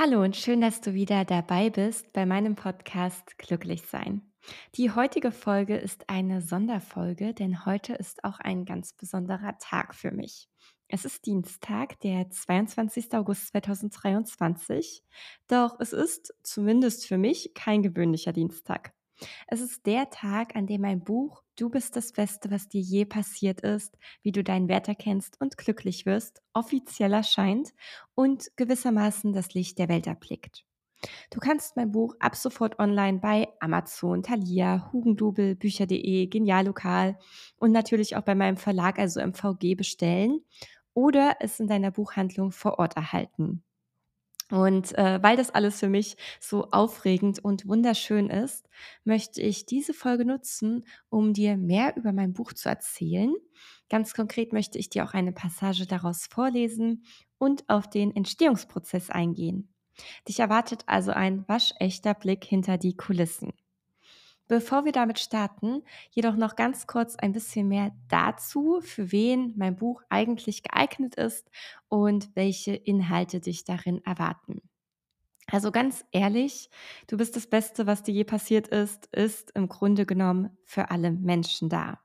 Hallo und schön, dass du wieder dabei bist bei meinem Podcast Glücklich sein. Die heutige Folge ist eine Sonderfolge, denn heute ist auch ein ganz besonderer Tag für mich. Es ist Dienstag, der 22. August 2023, doch es ist zumindest für mich kein gewöhnlicher Dienstag. Es ist der Tag, an dem mein Buch Du bist das Beste, was dir je passiert ist, wie du deinen Wert erkennst und glücklich wirst, offiziell erscheint und gewissermaßen das Licht der Welt erblickt. Du kannst mein Buch ab sofort online bei Amazon, Thalia, Hugendubel, Bücher.de, Geniallokal und natürlich auch bei meinem Verlag, also MVG, bestellen oder es in deiner Buchhandlung vor Ort erhalten. Und äh, weil das alles für mich so aufregend und wunderschön ist, möchte ich diese Folge nutzen, um dir mehr über mein Buch zu erzählen. Ganz konkret möchte ich dir auch eine Passage daraus vorlesen und auf den Entstehungsprozess eingehen. Dich erwartet also ein waschechter Blick hinter die Kulissen. Bevor wir damit starten, jedoch noch ganz kurz ein bisschen mehr dazu, für wen mein Buch eigentlich geeignet ist und welche Inhalte dich darin erwarten. Also ganz ehrlich, du bist das Beste, was dir je passiert ist, ist im Grunde genommen für alle Menschen da.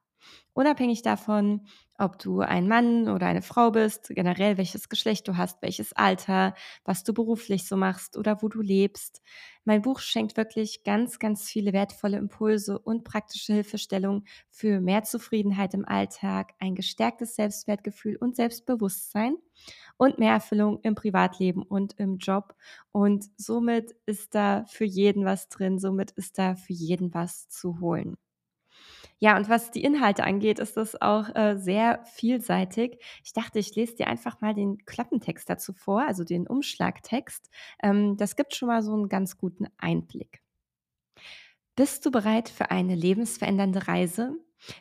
Unabhängig davon, ob du ein Mann oder eine Frau bist, generell welches Geschlecht du hast, welches Alter, was du beruflich so machst oder wo du lebst. Mein Buch schenkt wirklich ganz, ganz viele wertvolle Impulse und praktische Hilfestellungen für mehr Zufriedenheit im Alltag, ein gestärktes Selbstwertgefühl und Selbstbewusstsein und mehr Erfüllung im Privatleben und im Job. Und somit ist da für jeden was drin, somit ist da für jeden was zu holen. Ja, und was die Inhalte angeht, ist das auch äh, sehr vielseitig. Ich dachte, ich lese dir einfach mal den Klappentext dazu vor, also den Umschlagtext. Ähm, das gibt schon mal so einen ganz guten Einblick. Bist du bereit für eine lebensverändernde Reise?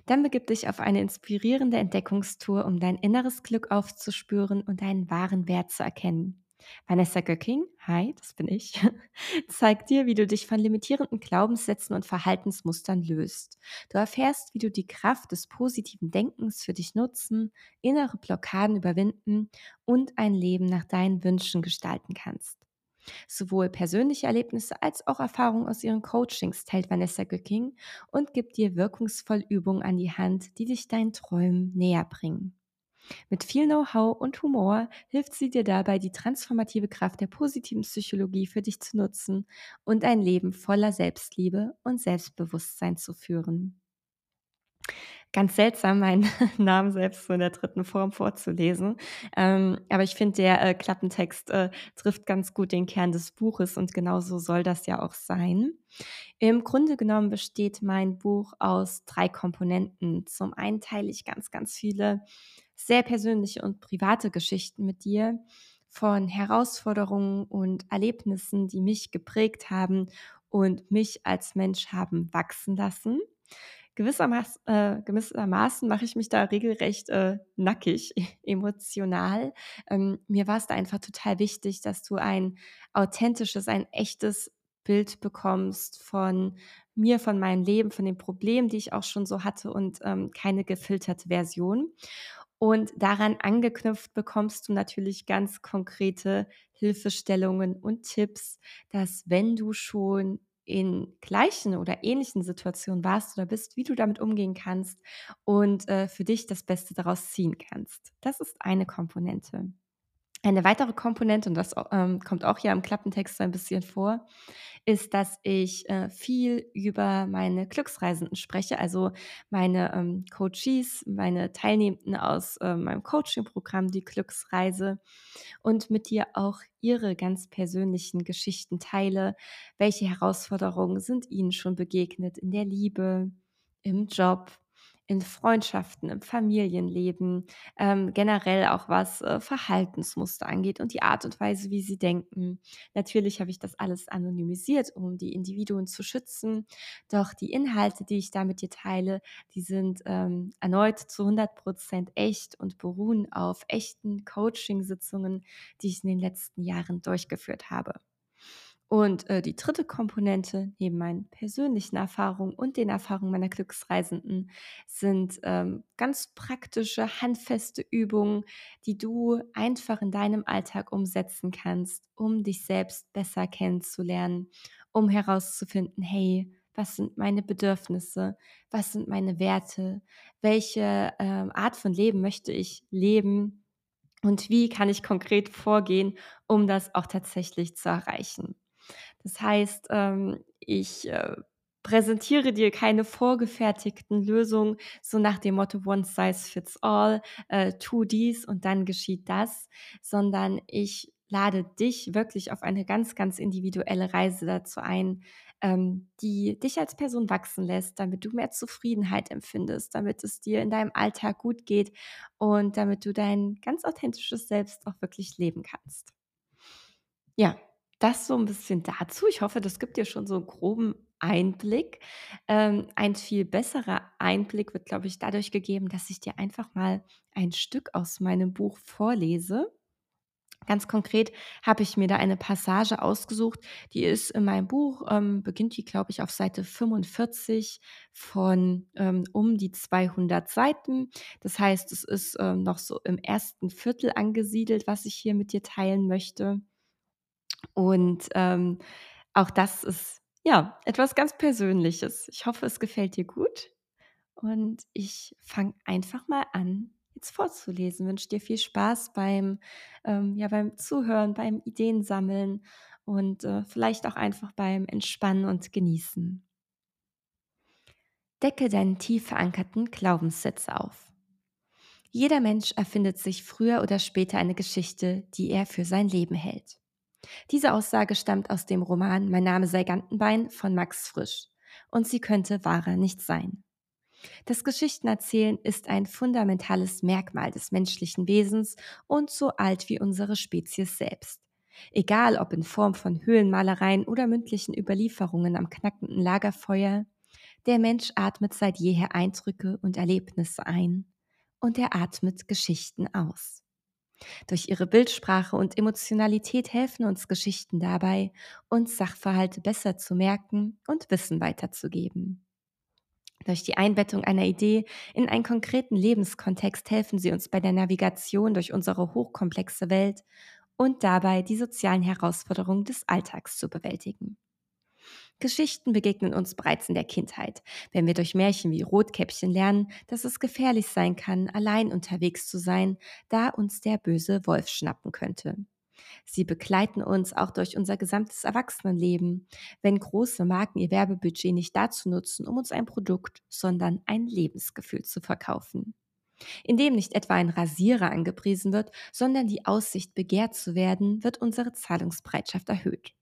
Dann begib dich auf eine inspirierende Entdeckungstour, um dein inneres Glück aufzuspüren und deinen wahren Wert zu erkennen. Vanessa Göcking, hi, das bin ich, zeigt dir, wie du dich von limitierenden Glaubenssätzen und Verhaltensmustern löst. Du erfährst, wie du die Kraft des positiven Denkens für dich nutzen, innere Blockaden überwinden und ein Leben nach deinen Wünschen gestalten kannst. Sowohl persönliche Erlebnisse als auch Erfahrungen aus ihren Coachings teilt Vanessa Göcking und gibt dir wirkungsvoll Übungen an die Hand, die dich deinen Träumen näher bringen. Mit viel Know-how und Humor hilft sie dir dabei, die transformative Kraft der positiven Psychologie für dich zu nutzen und ein Leben voller Selbstliebe und Selbstbewusstsein zu führen. Ganz seltsam, meinen Namen selbst so in der dritten Form vorzulesen. Ähm, aber ich finde, der äh, Klappentext äh, trifft ganz gut den Kern des Buches und genauso soll das ja auch sein. Im Grunde genommen besteht mein Buch aus drei Komponenten. Zum einen teile ich ganz, ganz viele sehr persönliche und private Geschichten mit dir von Herausforderungen und Erlebnissen, die mich geprägt haben und mich als Mensch haben wachsen lassen. Gewissermaßen, äh, gewissermaßen mache ich mich da regelrecht äh, nackig, emotional. Ähm, mir war es da einfach total wichtig, dass du ein authentisches, ein echtes Bild bekommst von mir, von meinem Leben, von den Problemen, die ich auch schon so hatte und ähm, keine gefilterte Version. Und daran angeknüpft bekommst du natürlich ganz konkrete Hilfestellungen und Tipps, dass wenn du schon in gleichen oder ähnlichen Situationen warst oder bist, wie du damit umgehen kannst und äh, für dich das Beste daraus ziehen kannst. Das ist eine Komponente. Eine weitere Komponente, und das ähm, kommt auch hier im Klappentext so ein bisschen vor, ist, dass ich äh, viel über meine Glücksreisenden spreche, also meine ähm, Coaches, meine Teilnehmenden aus äh, meinem Coaching-Programm, die Glücksreise, und mit dir auch ihre ganz persönlichen Geschichten teile. Welche Herausforderungen sind ihnen schon begegnet in der Liebe, im Job, in Freundschaften, im Familienleben, ähm, generell auch was äh, Verhaltensmuster angeht und die Art und Weise, wie sie denken. Natürlich habe ich das alles anonymisiert, um die Individuen zu schützen. Doch die Inhalte, die ich da mit dir teile, die sind ähm, erneut zu 100 Prozent echt und beruhen auf echten Coaching-Sitzungen, die ich in den letzten Jahren durchgeführt habe. Und äh, die dritte Komponente, neben meinen persönlichen Erfahrungen und den Erfahrungen meiner Glücksreisenden, sind ähm, ganz praktische, handfeste Übungen, die du einfach in deinem Alltag umsetzen kannst, um dich selbst besser kennenzulernen, um herauszufinden, hey, was sind meine Bedürfnisse, was sind meine Werte, welche ähm, Art von Leben möchte ich leben? Und wie kann ich konkret vorgehen, um das auch tatsächlich zu erreichen. Das heißt, ähm, ich, äh, präsentiere dir keine vorgefertigten Lösungen, so nach dem Motto „One size fits all“, äh, tu dies und dann geschieht das, sondern ich lade dich wirklich auf eine ganz, ganz individuelle Reise dazu ein, ähm, die dich als Person wachsen lässt, damit du mehr Zufriedenheit empfindest, damit es dir in deinem Alltag gut geht und damit du dein ganz authentisches Selbst auch wirklich leben kannst. Ja, das so 'n bisschen dazu. Ich hoffe, das gibt dir schon so 'n groben Einblick. Ähm, ein viel besserer Einblick wird, glaube ich, dadurch gegeben, dass ich dir einfach mal ein Stück aus meinem Buch vorlese. Ganz konkret habe ich mir da eine Passage ausgesucht, die ist in meinem Buch, ähm, beginnt die, glaube ich, auf Seite 45 von, ähm, um die 200 Seiten. Das heißt, es ist, ähm, noch so im ersten Viertel angesiedelt, was ich hier mit dir teilen möchte. Und, ähm, auch das ist, ja, etwas ganz Persönliches. Ich hoffe, es gefällt dir gut und ich fange einfach mal an, jetzt vorzulesen. Wünsche dir viel Spaß beim, ähm ja, beim Zuhören, beim Ideensammeln und, äh, vielleicht auch einfach beim Entspannen und Genießen. Decke deinen tief verankerten Glaubenssitz auf. Jeder Mensch erfindet sich früher oder später eine Geschichte, die er für sein Leben hält. Diese Aussage stammt aus dem Roman Mein Name sei Gantenbein von Max Frisch. Und sie könnte wahrer nicht sein. Das Geschichtenerzählen ist ein fundamentales Merkmal des menschlichen Wesens und so alt wie unsere Spezies selbst. Egal ob in Form von Höhlenmalereien oder mündlichen Überlieferungen am knackenden Lagerfeuer, der Mensch atmet seit jeher Eindrücke und Erlebnisse ein und er atmet Geschichten aus. Durch ihre Bildsprache und Emotionalität helfen uns Geschichten dabei, uns Sachverhalte besser zu merken und Wissen weiterzugeben. Durch die Einbettung einer Idee in einen konkreten Lebenskontext helfen sie uns bei der Navigation durch unsere hochkomplexe Welt und dabei, die sozialen Herausforderungen des Alltags zu bewältigen. Geschichten begegnen uns bereits in der Kindheit, wenn wir durch Märchen wie Rotkäppchen lernen, dass es gefährlich sein kann, allein unterwegs zu sein, da uns der böse Wolf schnappen könnte. Sie begleiten uns auch durch unser gesamtes Erwachsenenleben, wenn große Marken ihr Werbebudget nicht dazu nutzen, um uns ein Produkt, sondern ein Lebensgefühl zu verkaufen. Indem nicht etwa ein Rasierer angepriesen wird, sondern die Aussicht begehrt zu werden, wird unsere Zahlungsbereitschaft erhöht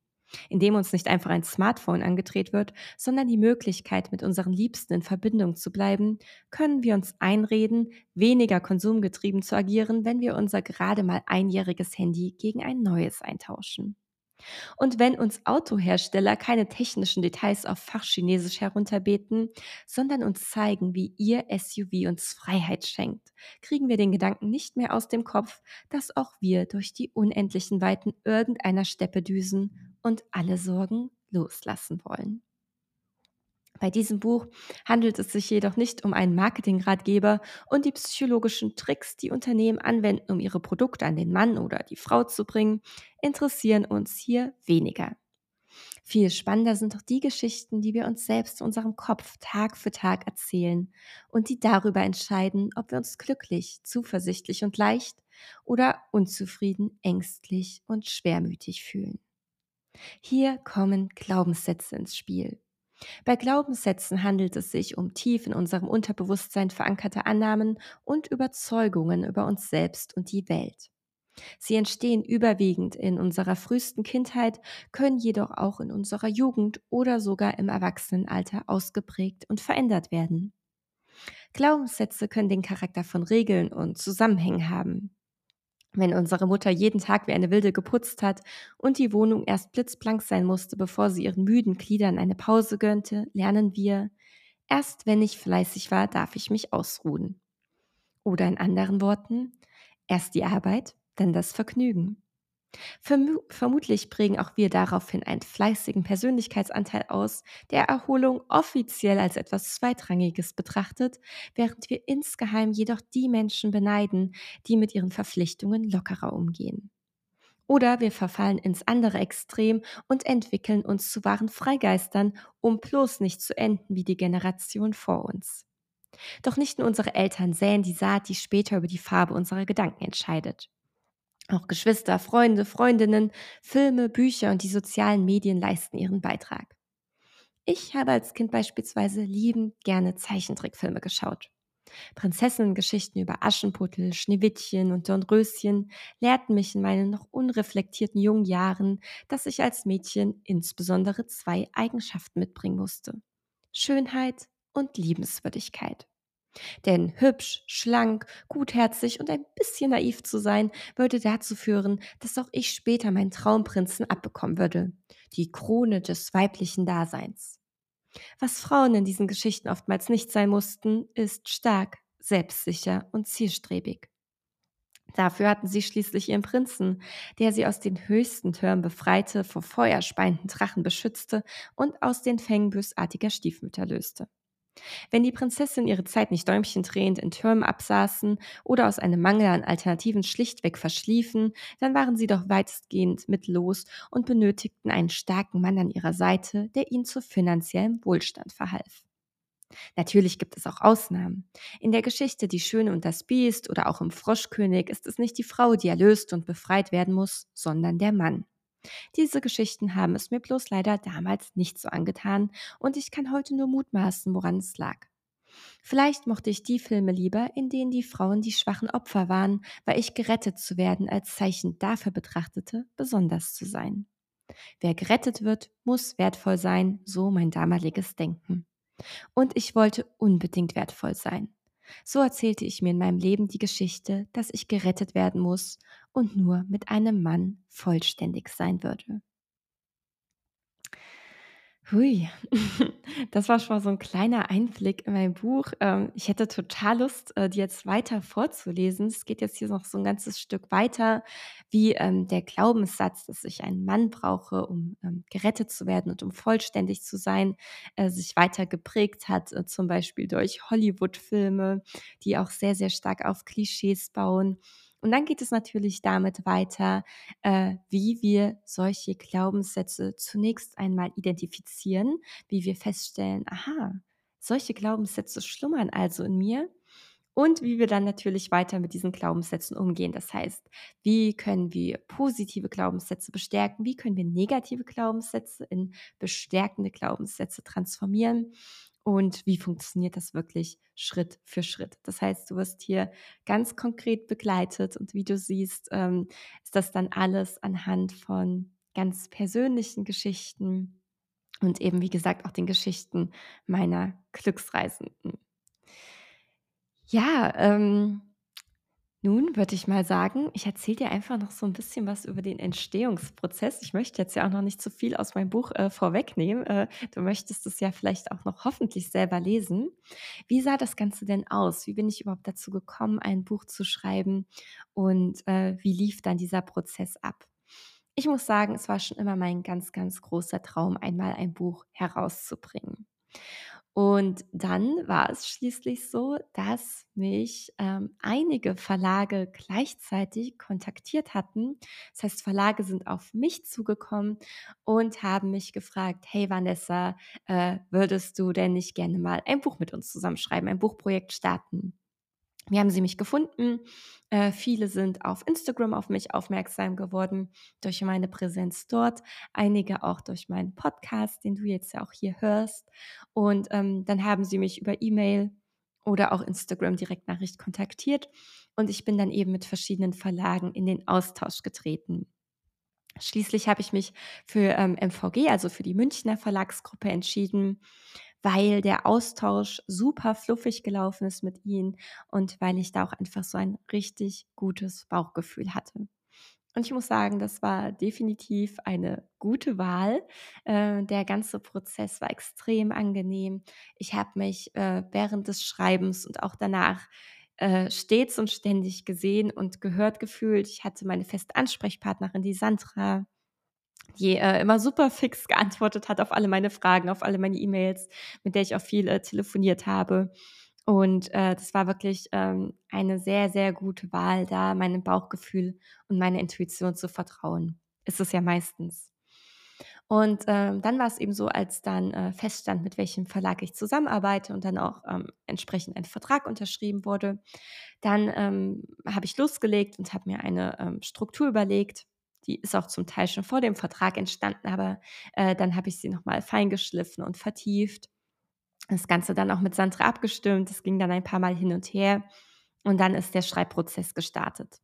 indem uns nicht einfach ein Smartphone angedreht wird, sondern die Möglichkeit, mit unseren Liebsten in Verbindung zu bleiben, können wir uns einreden, weniger konsumgetrieben zu agieren, wenn wir unser gerade mal einjähriges Handy gegen ein neues eintauschen. Und wenn uns Autohersteller keine technischen Details auf Fachchinesisch herunterbeten, sondern uns zeigen, wie ihr SUV uns Freiheit schenkt, kriegen wir den Gedanken nicht mehr aus dem Kopf, dass auch wir durch die unendlichen Weiten irgendeiner Steppe düsen und alle Sorgen loslassen wollen. Bei diesem Buch handelt es sich jedoch nicht um einen Marketingratgeber und die psychologischen Tricks, die Unternehmen anwenden, um ihre Produkte an den Mann oder die Frau zu bringen, interessieren uns hier weniger. Viel spannender sind doch die Geschichten, die wir uns selbst in unserem Kopf Tag für Tag erzählen und die darüber entscheiden, ob wir uns glücklich, zuversichtlich und leicht oder unzufrieden, ängstlich und schwermütig fühlen. Hier kommen Glaubenssätze ins Spiel. Bei Glaubenssätzen handelt es sich um tief in unserem Unterbewusstsein verankerte Annahmen und Überzeugungen über uns selbst und die Welt. Sie entstehen überwiegend in unserer frühesten Kindheit, können jedoch auch in unserer Jugend oder sogar im Erwachsenenalter ausgeprägt und verändert werden. Glaubenssätze können den Charakter von Regeln und Zusammenhängen haben. Wenn unsere Mutter jeden Tag wie eine Wilde geputzt hat und die Wohnung erst blitzblank sein musste, bevor sie ihren müden Gliedern eine Pause gönnte, lernen wir, erst wenn ich fleißig war, darf ich mich ausruhen. Oder in anderen Worten, erst die Arbeit, dann das Vergnügen. Vermu vermutlich prägen auch wir daraufhin einen fleißigen Persönlichkeitsanteil aus, der Erholung offiziell als etwas Zweitrangiges betrachtet, während wir insgeheim jedoch die Menschen beneiden, die mit ihren Verpflichtungen lockerer umgehen. Oder wir verfallen ins andere Extrem und entwickeln uns zu wahren Freigeistern, um bloß nicht zu enden wie die Generation vor uns. Doch nicht nur unsere Eltern säen die Saat, die später über die Farbe unserer Gedanken entscheidet. Auch Geschwister, Freunde, Freundinnen, Filme, Bücher und die sozialen Medien leisten ihren Beitrag. Ich habe als Kind beispielsweise liebend gerne Zeichentrickfilme geschaut. Prinzessinnengeschichten über Aschenputtel, Schneewittchen und Dornröschen lehrten mich in meinen noch unreflektierten jungen Jahren, dass ich als Mädchen insbesondere zwei Eigenschaften mitbringen musste. Schönheit und Liebenswürdigkeit. Denn hübsch, schlank, gutherzig und ein bisschen naiv zu sein, würde dazu führen, dass auch ich später meinen Traumprinzen abbekommen würde. Die Krone des weiblichen Daseins. Was Frauen in diesen Geschichten oftmals nicht sein mussten, ist stark, selbstsicher und zielstrebig. Dafür hatten sie schließlich ihren Prinzen, der sie aus den höchsten Türmen befreite, vor feuerspeienden Drachen beschützte und aus den Fängen bösartiger Stiefmütter löste. Wenn die Prinzessin ihre Zeit nicht däumchendrehend in Türmen absaßen oder aus einem Mangel an Alternativen schlichtweg verschliefen, dann waren sie doch weitestgehend mittellos und benötigten einen starken Mann an ihrer Seite, der ihnen zu finanziellem Wohlstand verhalf. Natürlich gibt es auch Ausnahmen. In der Geschichte Die Schöne und das Biest oder auch im Froschkönig ist es nicht die Frau, die erlöst und befreit werden muss, sondern der Mann. Diese Geschichten haben es mir bloß leider damals nicht so angetan und ich kann heute nur mutmaßen, woran es lag. Vielleicht mochte ich die Filme lieber, in denen die Frauen die schwachen Opfer waren, weil ich gerettet zu werden als Zeichen dafür betrachtete, besonders zu sein. Wer gerettet wird, muss wertvoll sein, so mein damaliges Denken. Und ich wollte unbedingt wertvoll sein. So erzählte ich mir in meinem Leben die Geschichte, dass ich gerettet werden muss und nur mit einem Mann vollständig sein würde. Hui, das war schon mal so ein kleiner Einblick in mein Buch. Ähm, ich hätte total Lust, äh, die jetzt weiter vorzulesen. Es geht jetzt hier noch so ein ganzes Stück weiter, wie, ähm, der Glaubenssatz, dass ich einen Mann brauche, um, ähm, gerettet zu werden und um vollständig zu sein, äh, sich weiter geprägt hat, äh, zum Beispiel durch Hollywood-Filme, die auch sehr, sehr stark auf Klischees bauen. Und dann geht es natürlich damit weiter, äh, wie wir solche Glaubenssätze zunächst einmal identifizieren, wie wir feststellen, aha, solche Glaubenssätze schlummern also in mir und wie wir dann natürlich weiter mit diesen Glaubenssätzen umgehen. Das heißt, wie können wir positive Glaubenssätze bestärken? Wie können wir negative Glaubenssätze in bestärkende Glaubenssätze transformieren? Und wie funktioniert das wirklich Schritt für Schritt? Das heißt, du wirst hier ganz konkret begleitet und wie du siehst, ähm, ist das dann alles anhand von ganz persönlichen Geschichten und eben, wie gesagt, auch den Geschichten meiner Glücksreisenden. Ja, ähm, nun würde ich mal sagen, ich erzähle dir einfach noch so ein bisschen was über den Entstehungsprozess. Ich möchte jetzt ja auch noch nicht zu viel aus meinem Buch, äh, vorwegnehmen. Äh, du möchtest es ja vielleicht auch noch hoffentlich selber lesen. Wie sah das Ganze denn aus? Wie bin ich überhaupt dazu gekommen, ein Buch zu schreiben und, äh, wie lief dann dieser Prozess ab? Ich muss sagen, es war schon immer mein ganz, ganz großer Traum, einmal ein Buch herauszubringen. Und dann war es schließlich so, dass mich, ähm, einige Verlage gleichzeitig kontaktiert hatten. Das heißt, Verlage sind auf mich zugekommen und haben mich gefragt: „Hey Vanessa, äh, würdest du denn nicht gerne mal ein Buch mit uns zusammenschreiben, ein Buchprojekt starten?“ Wie haben sie mich gefunden? Äh, viele sind auf Instagram auf mich aufmerksam geworden durch meine Präsenz dort, einige auch durch meinen Podcast, den du jetzt ja auch hier hörst. Und ähm, dann haben sie mich über E-Mail oder auch Instagram Direktnachricht kontaktiert und ich bin dann eben mit verschiedenen Verlagen in den Austausch getreten. Schließlich habe ich mich für ähm, MVG, also für die Münchner Verlagsgruppe, entschieden, weil der Austausch super fluffig gelaufen ist mit ihnen und weil ich da auch einfach so ein richtig gutes Bauchgefühl hatte. Und ich muss sagen, das war definitiv eine gute Wahl. Äh, der ganze Prozess war extrem angenehm. Ich habe mich äh, während des Schreibens und auch danach äh, stets und ständig gesehen und gehört gefühlt. Ich hatte meine feste Ansprechpartnerin, die Sandra, die äh, immer super fix geantwortet hat auf alle meine Fragen, auf alle meine E-Mails, mit der ich auch viel äh, telefoniert habe. Und äh, das war wirklich ähm, eine sehr, sehr gute Wahl, da meinem Bauchgefühl und meiner Intuition zu vertrauen. Ist es ja meistens. Und ähm, dann war es eben so, als dann äh, feststand, mit welchem Verlag ich zusammenarbeite und dann auch ähm, entsprechend ein Vertrag unterschrieben wurde, dann ähm, habe ich losgelegt und habe mir eine ähm, Struktur überlegt. Die ist auch zum Teil schon vor dem Vertrag entstanden, aber äh, dann habe ich sie nochmal feingeschliffen und vertieft. Das Ganze dann auch mit Sandra abgestimmt. Es ging dann ein paar Mal hin und her. Und dann ist der Schreibprozess gestartet.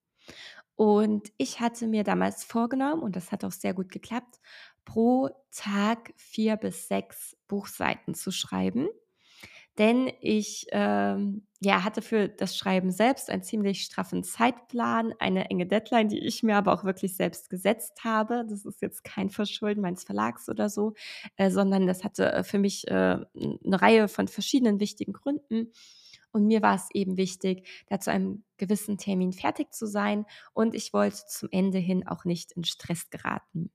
Und ich hatte mir damals vorgenommen, und das hat auch sehr gut geklappt, pro Tag vier bis sechs Buchseiten zu schreiben. Denn ich ähm, ja, hatte für das Schreiben selbst einen ziemlich straffen Zeitplan, eine enge Deadline, die ich mir aber auch wirklich selbst gesetzt habe. Das ist jetzt kein Verschulden meines Verlags oder so, äh, sondern das hatte äh, für mich äh, eine Reihe von verschiedenen wichtigen Gründen. Und mir war es eben wichtig, da zu einem gewissen Termin fertig zu sein. Und ich wollte zum Ende hin auch nicht in Stress geraten.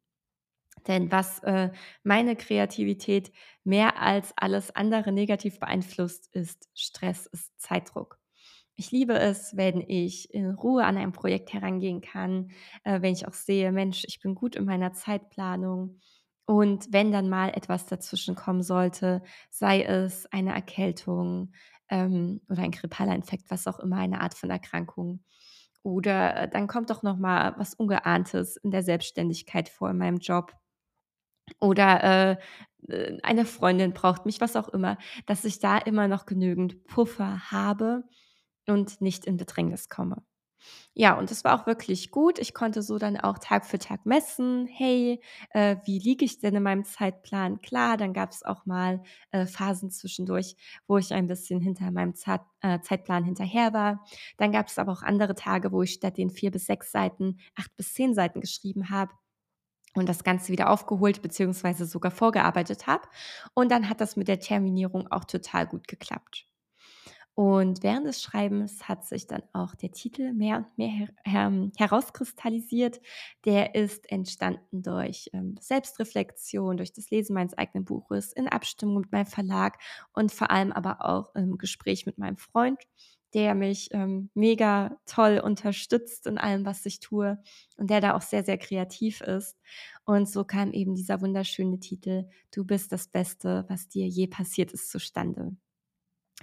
Denn was äh, meine Kreativität mehr als alles andere negativ beeinflusst, ist Stress, ist Zeitdruck. Ich liebe es, wenn ich in Ruhe an ein Projekt herangehen kann, äh, wenn ich auch sehe, Mensch, ich bin gut in meiner Zeitplanung. Und wenn dann mal etwas dazwischen kommen sollte, sei es eine Erkältung ähm, oder ein grippaler Infekt, was auch immer, eine Art von Erkrankung, oder äh, dann kommt doch noch mal was Ungeahntes in der Selbstständigkeit vor in meinem Job oder, äh, eine Freundin braucht mich, was auch immer, dass ich da immer noch genügend Puffer habe und nicht in Bedrängnis komme. Ja, und das war auch wirklich gut. Ich konnte so dann auch Tag für Tag messen: „Hey, äh, wie liege ich denn in meinem Zeitplan?“ Klar, dann gab es auch mal, äh, Phasen zwischendurch, wo ich ein bisschen hinter meinem Zat äh, Zeitplan hinterher war. Dann gab es aber auch andere Tage, wo ich statt den 4 bis 6 Seiten 8 bis 10 Seiten geschrieben habe und das Ganze wieder aufgeholt beziehungsweise sogar vorgearbeitet habe. Und dann hat das mit der Terminierung auch total gut geklappt. Und während des Schreibens hat sich dann auch der Titel mehr und mehr her her herauskristallisiert. Der ist entstanden durch ähm, Selbstreflexion, durch das Lesen meines eigenen Buches, in Abstimmung mit meinem Verlag und vor allem aber auch im Gespräch mit meinem Freund der mich ähm, mega toll unterstützt in allem, was ich tue und der da auch sehr, sehr kreativ ist. Und so kam eben dieser wunderschöne Titel Du bist das Beste, was dir je passiert ist, zustande.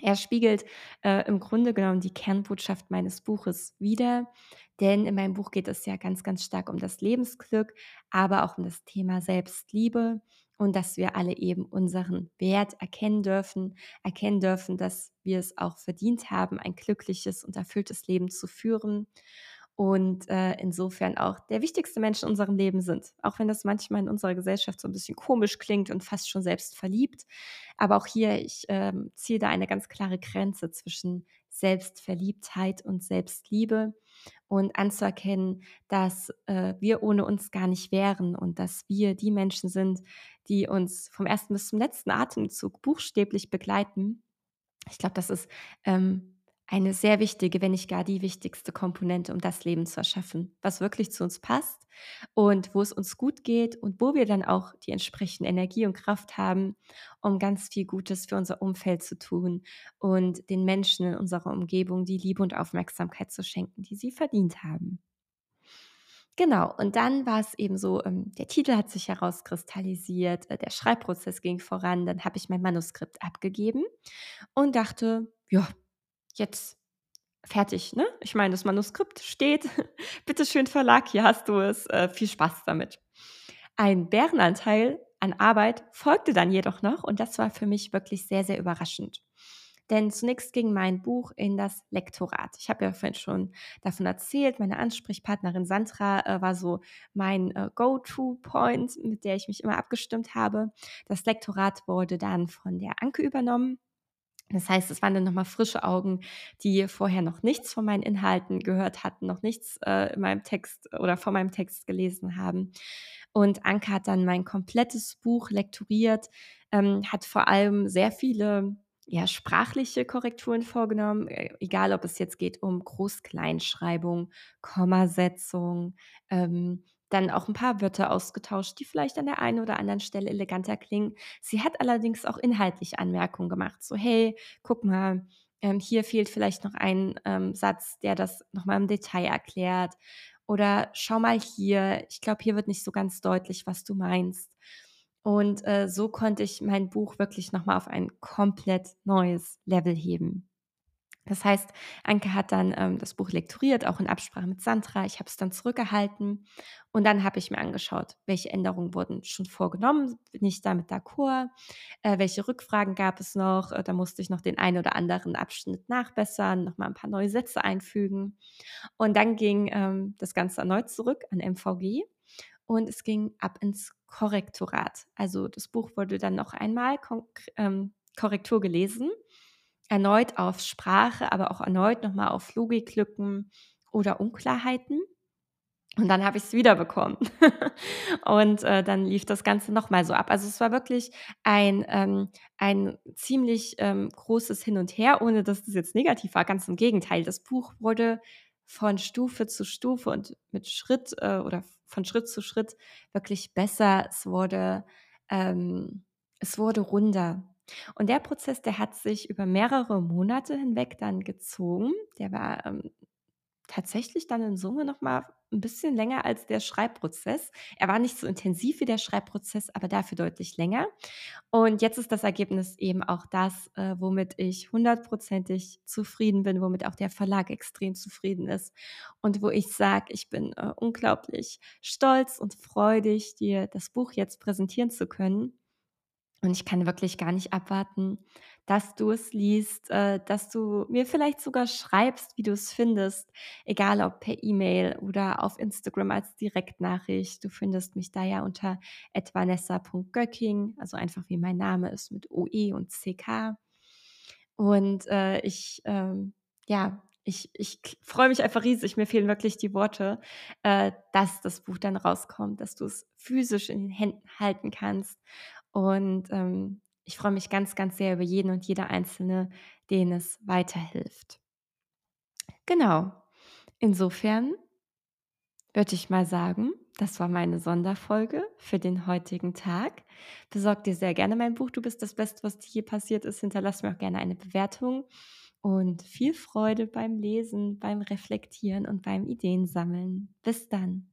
Er spiegelt äh, im Grunde genommen die Kernbotschaft meines Buches wider, denn in meinem Buch geht es ja ganz, ganz stark um das Lebensglück, aber auch um das Thema Selbstliebe und dass wir alle eben unseren Wert erkennen dürfen, erkennen dürfen, dass wir es auch verdient haben, ein glückliches und erfülltes Leben zu führen und äh, insofern auch der wichtigste Mensch in unserem Leben sind. Auch wenn das manchmal in unserer Gesellschaft so ein bisschen komisch klingt und fast schon selbst verliebt. Aber auch hier, ich ähm, ziehe da eine ganz klare Grenze zwischen Selbstverliebtheit und Selbstliebe und anzuerkennen, dass äh, wir ohne uns gar nicht wären und dass wir die Menschen sind, die uns vom ersten bis zum letzten Atemzug buchstäblich begleiten. Ich glaube, das ist ähm, eine sehr wichtige, wenn nicht gar die wichtigste Komponente, um das Leben zu erschaffen, was wirklich zu uns passt und wo es uns gut geht und wo wir dann auch die entsprechende Energie und Kraft haben, um ganz viel Gutes für unser Umfeld zu tun und den Menschen in unserer Umgebung die Liebe und Aufmerksamkeit zu schenken, die sie verdient haben. Genau, und dann war es eben so, ähm, der Titel hat sich herauskristallisiert, äh, der Schreibprozess ging voran, dann habe ich mein Manuskript abgegeben und dachte: „Ja, jetzt fertig, ne? Ich meine, das Manuskript steht. Bitte schön Verlag, hier hast du es. Äh, viel Spaß damit. Ein Bärenanteil an Arbeit folgte dann jedoch noch und das war für mich wirklich sehr, sehr überraschend. Denn zunächst ging mein Buch in das Lektorat. Ich habe ja vorhin schon davon erzählt, meine Ansprechpartnerin Sandra äh, war so mein äh, Go-To-Point, mit der ich mich immer abgestimmt habe. Das Lektorat wurde dann von der Anke übernommen das heißt, es waren dann nochmal frische Augen, die vorher noch nichts von meinen Inhalten gehört hatten, noch nichts äh, in meinem Text oder von meinem Text gelesen haben. Und Anke hat dann mein komplettes Buch lektoriert, ähm, hat vor allem sehr viele ja, sprachliche Korrekturen vorgenommen, äh, egal ob es jetzt geht um Groß-Kleinschreibung, Kommasetzung, ähm, dann auch ein paar Wörter ausgetauscht, die vielleicht an der einen oder anderen Stelle eleganter klingen. Sie hat allerdings auch inhaltlich Anmerkungen gemacht, so: „Hey, guck mal, ähm, hier fehlt vielleicht noch ein, ähm, Satz, der das noch mal im Detail erklärt.“ Oder: „Schau mal hier, ich glaube, hier wird nicht so ganz deutlich, was du meinst.“ und, äh, so konnte ich mein Buch wirklich noch mal auf ein komplett neues Level heben. Das heißt, Anke hat dann, ähm, das Buch lektoriert, auch in Absprache mit Sandra. Ich habe es dann zurückgehalten und dann habe ich mir angeschaut, welche Änderungen wurden schon vorgenommen. Bin ich damit d'accord? Äh, welche Rückfragen gab es noch? Äh, da musste ich noch den einen oder anderen Abschnitt nachbessern, noch mal 'n paar neue Sätze einfügen. Und dann ging, ähm, das Ganze erneut zurück an MVG und es ging ab ins Korrektorat. Also, das Buch wurde dann noch einmal ähm, Korrektur gelesen, erneut auf Sprache, aber auch erneut noch mal auf Logiklücken oder Unklarheiten. Und dann habe ich's wiederbekommen. Und, äh, dann lief das Ganze noch mal so ab. Also, es war wirklich ein ähm, ein ziemlich, ähm, großes Hin und Her, ohne dass das jetzt negativ war, ganz im Gegenteil. Das Buch wurde von Stufe zu Stufe und mit Schritt, äh, oder von Schritt zu Schritt wirklich besser. Es wurde ähm, es wurde runder. Und der Prozess, der hat sich über mehrere Monate hinweg dann gezogen. Der war, ähm, tatsächlich dann in Summe noch mal 'n bisschen länger als der Schreibprozess. Er war nicht so intensiv wie der Schreibprozess, aber dafür deutlich länger. Und jetzt ist das Ergebnis eben auch das, äh, womit ich hundertprozentig zufrieden bin, womit auch der Verlag extrem zufrieden ist und wo ich sage, ich bin, äh, unglaublich stolz und freudig, dir das Buch jetzt präsentieren zu können. Und ich kann wirklich gar nicht abwarten, dass du es liest, äh, dass du mir vielleicht sogar schreibst, wie du es findest, egal ob per E-Mail oder auf Instagram als Direktnachricht. Du findest mich da ja unter @vanessa.göcking, also einfach wie mein Name ist mit OE und CK. Und, äh, ich, ähm ja, ich ich freue mich einfach riesig. Mir fehlen wirklich die Worte, äh, dass das Buch dann rauskommt, dass du es physisch in den Händen halten kannst. Und, ähm, ich freue mich ganz, ganz sehr über jeden und jede Einzelne, denen es weiterhilft. Genau. Insofern würde ich mal sagen, das war meine Sonderfolge für den heutigen Tag. Besorg dir sehr gerne mein Buch. Du bist das Beste, was dir je passiert ist. Hinterlass mir auch gerne eine Bewertung und viel Freude beim Lesen, beim Reflektieren und beim Ideensammeln. Bis dann.